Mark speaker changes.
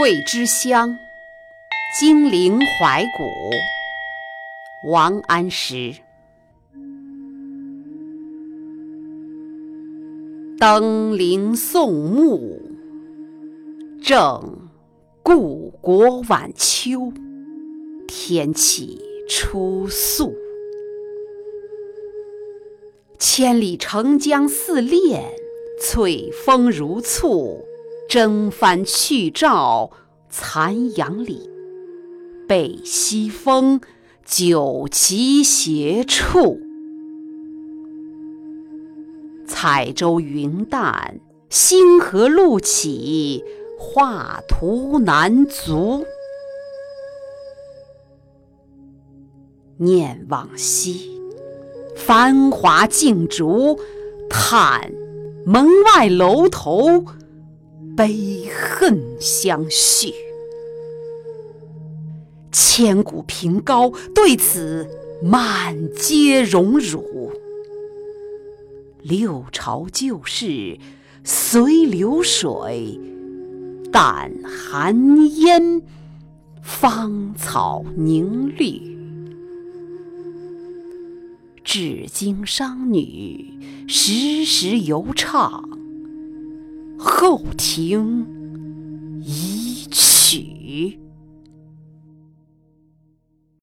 Speaker 1: 桂枝香，金陵怀古，王安石。登临宋墓，正故国晚秋，天气初肃。千里澄江似练，翠峰如簇。征帆去照残阳里，北西风，酒旗斜矗。彩舟云淡，星河路起，画图难足。念往昔，繁华竞逐，叹门外楼头。悲恨相续，千古凭高对此满皆荣辱。六朝旧事随流水，但寒烟芳草凝绿。至今商女时时犹唱。后庭遗曲。